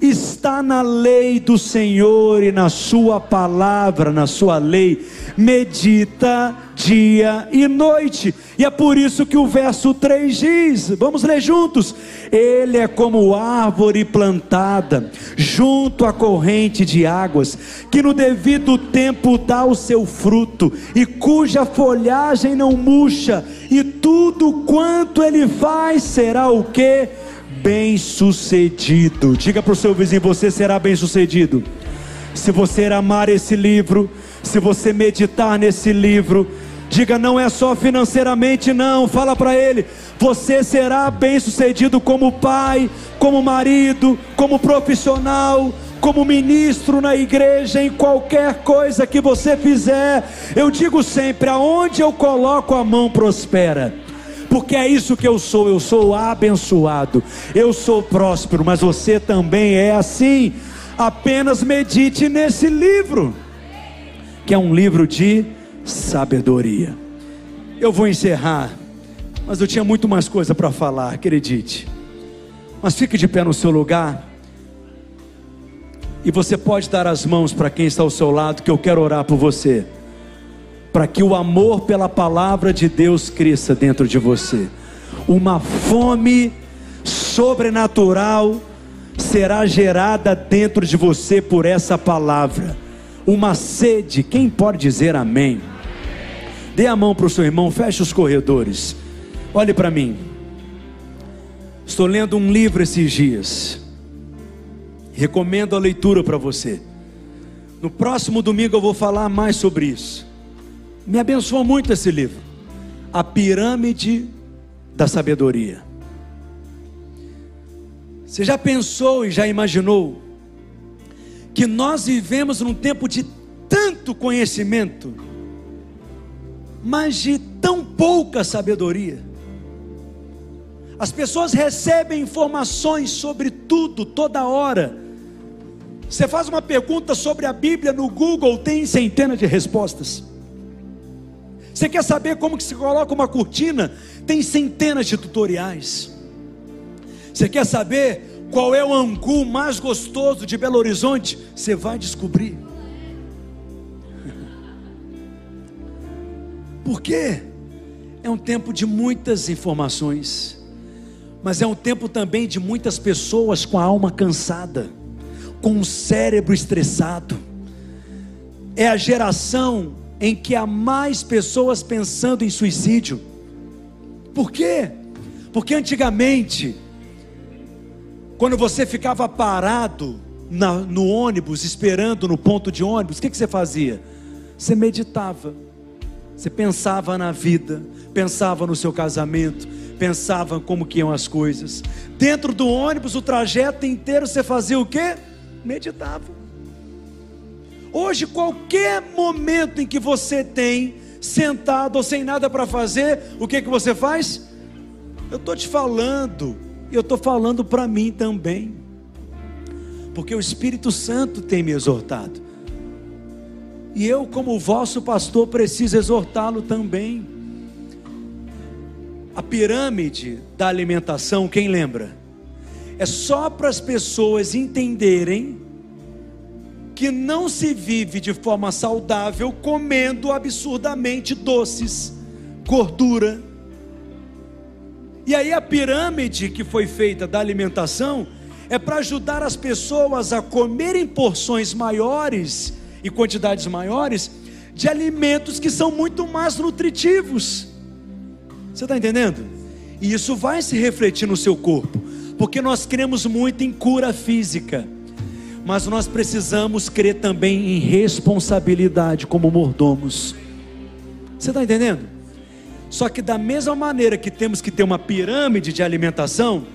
está na lei do Senhor e na sua palavra, na sua lei, medita dia e noite. E é por isso que o verso 3 diz: vamos ler juntos. Ele é como árvore plantada junto à corrente de águas, que no devido tempo dá o seu fruto, e cuja folhagem não murcha, e tudo quanto ele faz será o que? Bem-sucedido. Diga para o seu vizinho: você será bem-sucedido. Se você amar esse livro, se você meditar nesse livro, diga: não é só financeiramente, não. Fala para ele: você será bem-sucedido como pai, como marido, como profissional como ministro na igreja, em qualquer coisa que você fizer, eu digo sempre: aonde eu coloco a mão prospera porque é isso que eu sou. Eu sou abençoado, eu sou próspero, mas você também é assim. Apenas medite nesse livro, que é um livro de sabedoria. Eu vou encerrar, mas eu tinha muito mais coisa para falar, acredite. Mas fique de pé no seu lugar. E você pode dar as mãos para quem está ao seu lado, que eu quero orar por você para que o amor pela palavra de Deus cresça dentro de você. Uma fome sobrenatural será gerada dentro de você por essa palavra. Uma sede, quem pode dizer amém? Dê a mão para o seu irmão, feche os corredores. Olhe para mim. Estou lendo um livro esses dias. Recomendo a leitura para você. No próximo domingo eu vou falar mais sobre isso. Me abençoou muito esse livro. A Pirâmide da Sabedoria. Você já pensou e já imaginou que nós vivemos num tempo de tanto conhecimento, mas de tão pouca sabedoria? As pessoas recebem informações sobre tudo, toda hora. Você faz uma pergunta sobre a Bíblia no Google, tem centenas de respostas. Você quer saber como que se coloca uma cortina? Tem centenas de tutoriais. Você quer saber qual é o angu mais gostoso de Belo Horizonte? Você vai descobrir. Por quê? É um tempo de muitas informações, mas é um tempo também de muitas pessoas com a alma cansada, com o cérebro estressado. É a geração em que há mais pessoas pensando em suicídio. Por quê? Porque antigamente, quando você ficava parado na, no ônibus, esperando no ponto de ônibus, o que, que você fazia? Você meditava, você pensava na vida, pensava no seu casamento, pensava como que iam as coisas. Dentro do ônibus, o trajeto inteiro, você fazia o quê? Meditava. Hoje, qualquer momento em que você tem sentado ou sem nada para fazer, o que que você faz? Eu estou te falando, e eu estou falando para mim também, porque o Espírito Santo tem me exortado, e eu, como vosso pastor, preciso exortá-lo também. A pirâmide da alimentação, quem lembra? É só para as pessoas entenderem que não se vive de forma saudável comendo absurdamente doces, gordura. E aí a pirâmide que foi feita da alimentação é para ajudar as pessoas a comerem porções maiores e quantidades maiores de alimentos que são muito mais nutritivos. Você está entendendo? E isso vai se refletir no seu corpo, porque nós cremos muito em cura física mas nós precisamos crer também em responsabilidade como mordomos. Você está entendendo? Só que da mesma maneira que temos que ter uma pirâmide de alimentação,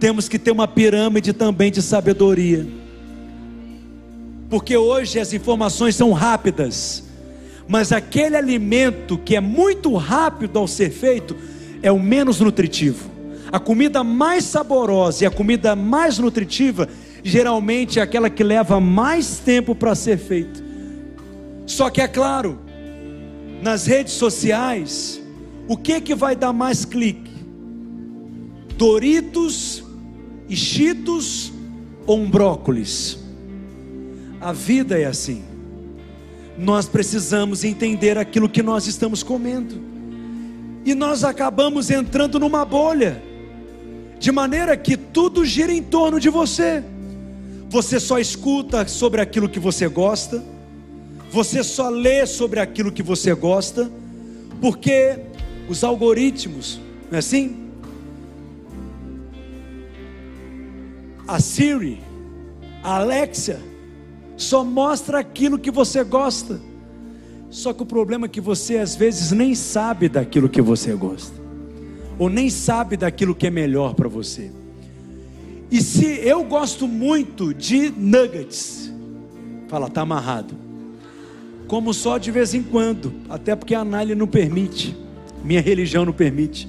temos que ter uma pirâmide também de sabedoria. Porque hoje as informações são rápidas, mas aquele alimento que é muito rápido ao ser feito é o menos nutritivo. A comida mais saborosa e a comida mais nutritiva geralmente é aquela que leva mais tempo para ser feita. Só que é claro, nas redes sociais, o que que vai dar mais clique? Doritos e Cheetos ou um brócolis? A vida é assim. Nós precisamos entender aquilo que nós estamos comendo. E nós acabamos entrando numa bolha, de maneira que tudo gira em torno de você. Você só escuta sobre aquilo que você gosta, você só lê sobre aquilo que você gosta, porque os algoritmos, não é assim? A Siri, a Alexa, só mostra aquilo que você gosta. Só que o problema é que você às vezes nem sabe daquilo que você gosta, ou nem sabe daquilo que é melhor para você. E se eu gosto muito de nuggets, fala, tá amarrado. Como só de vez em quando, até porque a análise não permite, minha religião não permite.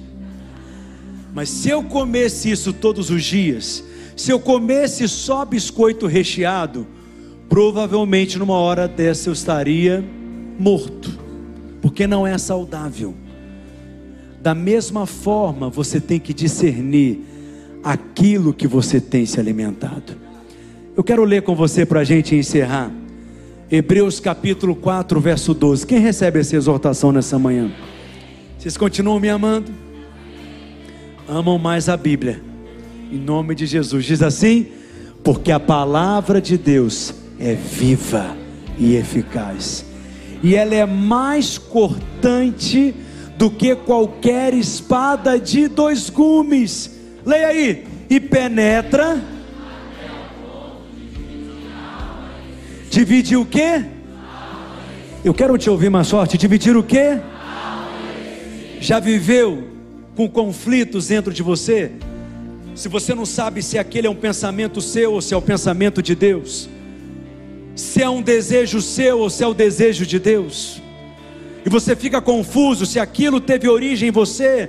Mas se eu comesse isso todos os dias, se eu comesse só biscoito recheado, provavelmente numa hora dessa eu estaria morto, porque não é saudável. Da mesma forma, você tem que discernir aquilo que você tem se alimentado. Eu quero ler com você para a gente encerrar. Hebreus capítulo 4, verso 12. Quem recebe essa exortação nessa manhã? Vocês continuam me amando? Amam mais a Bíblia. Em nome de Jesus. Diz assim: porque a palavra de Deus é viva e eficaz, e ela é mais cortante do que qualquer espada de dois gumes Leia aí. E penetra. Dividir o quê? Eu quero te ouvir mais forte. Dividir o quê? Já viveu com conflitos dentro de você? Se você não sabe se aquele é um pensamento seu ou se é o pensamento de Deus, se é um desejo seu ou se é o desejo de Deus, e você fica confuso se aquilo teve origem em você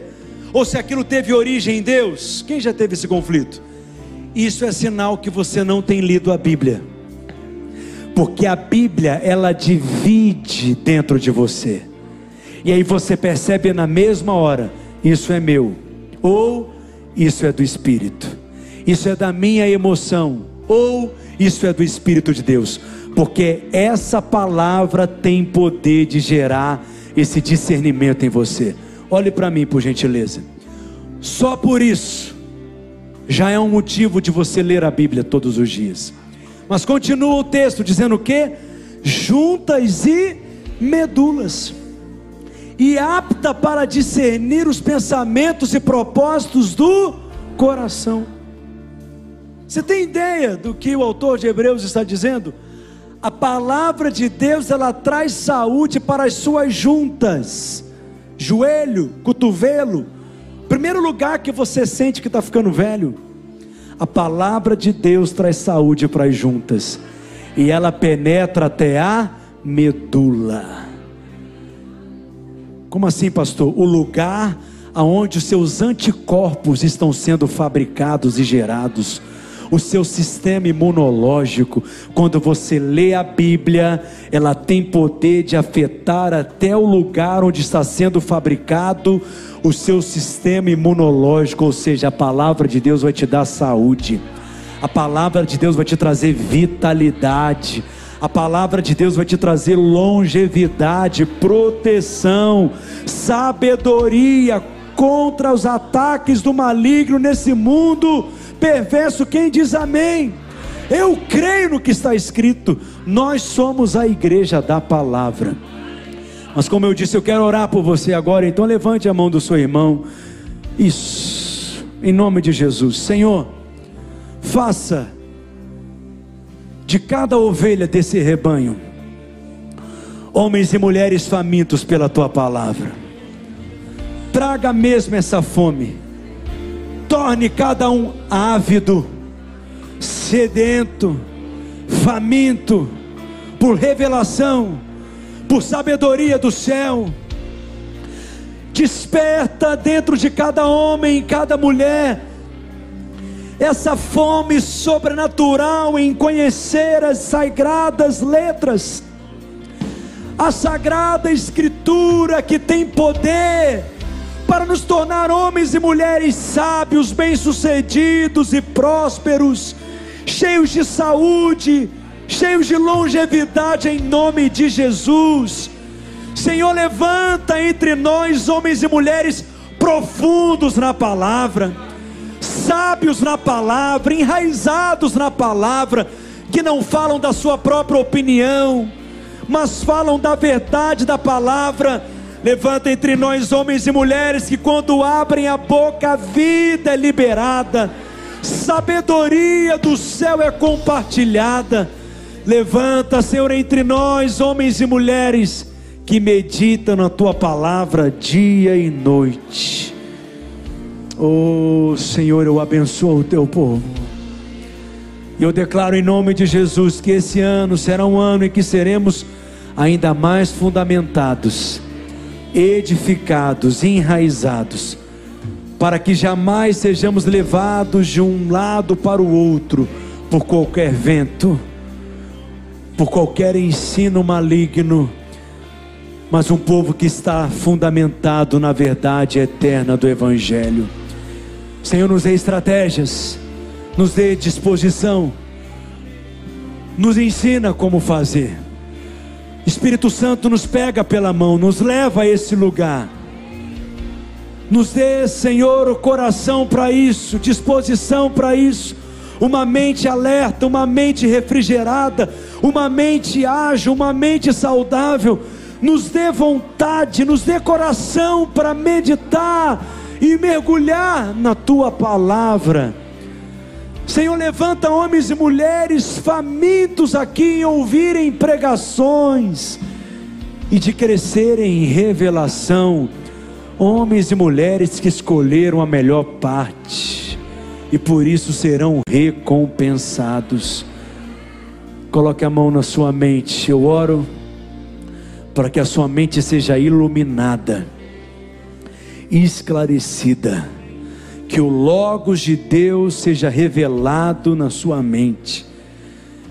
ou se aquilo teve origem em Deus. Quem já teve esse conflito? Isso é sinal que você não tem lido a Bíblia. Porque a Bíblia, ela divide dentro de você. E aí você percebe na mesma hora: isso é meu, ou isso é do Espírito, isso é da minha emoção, ou isso é do Espírito de Deus. Porque essa palavra tem poder de gerar esse discernimento em você. Olhe para mim, por gentileza. Só por isso já é um motivo de você ler a Bíblia todos os dias. Mas continua o texto dizendo o que? Juntas e medulas, e apta para discernir os pensamentos e propósitos do coração. Você tem ideia do que o autor de Hebreus está dizendo? A palavra de Deus ela traz saúde para as suas juntas joelho, cotovelo. Primeiro lugar que você sente que está ficando velho. A palavra de Deus traz saúde para as juntas. E ela penetra até a medula. Como assim, pastor? O lugar aonde os seus anticorpos estão sendo fabricados e gerados o seu sistema imunológico. Quando você lê a Bíblia, ela tem poder de afetar até o lugar onde está sendo fabricado o seu sistema imunológico, ou seja, a palavra de Deus vai te dar saúde. A palavra de Deus vai te trazer vitalidade. A palavra de Deus vai te trazer longevidade, proteção, sabedoria contra os ataques do maligno nesse mundo perverso. Quem diz amém? Eu creio no que está escrito. Nós somos a igreja da palavra. Mas como eu disse, eu quero orar por você agora. Então levante a mão do seu irmão. Isso. Em nome de Jesus. Senhor, faça de cada ovelha desse rebanho homens e mulheres famintos pela tua palavra. Traga mesmo essa fome torne cada um ávido, sedento, faminto, por revelação, por sabedoria do céu. Desperta dentro de cada homem e cada mulher essa fome sobrenatural em conhecer as sagradas letras, a sagrada Escritura que tem poder para nos tornar homens e mulheres sábios, bem-sucedidos e prósperos, cheios de saúde, cheios de longevidade em nome de Jesus. Senhor, levanta entre nós homens e mulheres profundos na palavra, sábios na palavra, enraizados na palavra, que não falam da sua própria opinião, mas falam da verdade da palavra Levanta entre nós homens e mulheres que, quando abrem a boca, a vida é liberada, sabedoria do céu é compartilhada. Levanta, Senhor, entre nós, homens e mulheres que meditam na tua palavra dia e noite. Oh Senhor, eu abençoo o teu povo. E eu declaro em nome de Jesus que esse ano será um ano em que seremos ainda mais fundamentados edificados, enraizados, para que jamais sejamos levados de um lado para o outro por qualquer vento, por qualquer ensino maligno, mas um povo que está fundamentado na verdade eterna do Evangelho. Senhor, nos dê estratégias, nos dê disposição, nos ensina como fazer Espírito Santo nos pega pela mão, nos leva a esse lugar. Nos dê, Senhor, o coração para isso, disposição para isso, uma mente alerta, uma mente refrigerada, uma mente ágil, uma mente saudável. Nos dê vontade, nos dê coração para meditar e mergulhar na tua palavra Senhor, levanta homens e mulheres famintos aqui em ouvirem pregações e de crescerem em revelação. Homens e mulheres que escolheram a melhor parte e por isso serão recompensados. Coloque a mão na sua mente. Eu oro para que a sua mente seja iluminada esclarecida. Que o Logos de Deus seja revelado na sua mente.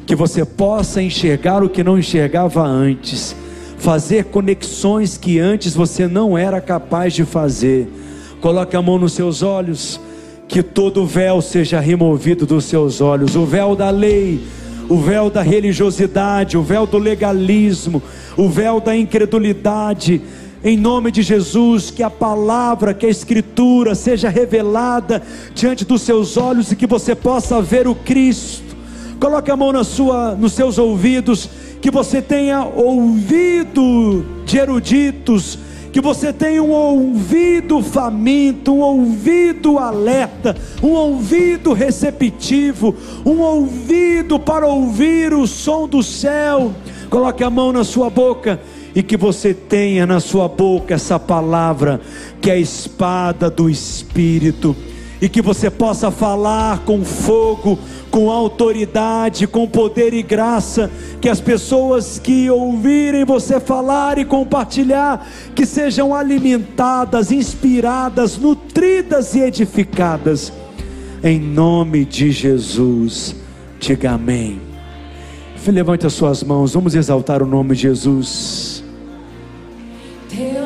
Que você possa enxergar o que não enxergava antes. Fazer conexões que antes você não era capaz de fazer. Coloque a mão nos seus olhos. Que todo véu seja removido dos seus olhos o véu da lei, o véu da religiosidade, o véu do legalismo, o véu da incredulidade em nome de Jesus, que a palavra, que a Escritura seja revelada diante dos seus olhos e que você possa ver o Cristo. Coloque a mão na sua, nos seus ouvidos, que você tenha ouvido de eruditos, que você tenha um ouvido faminto, um ouvido alerta, um ouvido receptivo, um ouvido para ouvir o som do céu. Coloque a mão na sua boca e que você tenha na sua boca essa palavra, que é a espada do Espírito, e que você possa falar com fogo, com autoridade, com poder e graça, que as pessoas que ouvirem você falar e compartilhar, que sejam alimentadas, inspiradas, nutridas e edificadas, em nome de Jesus, diga amém. Levante as suas mãos, vamos exaltar o nome de Jesus. tail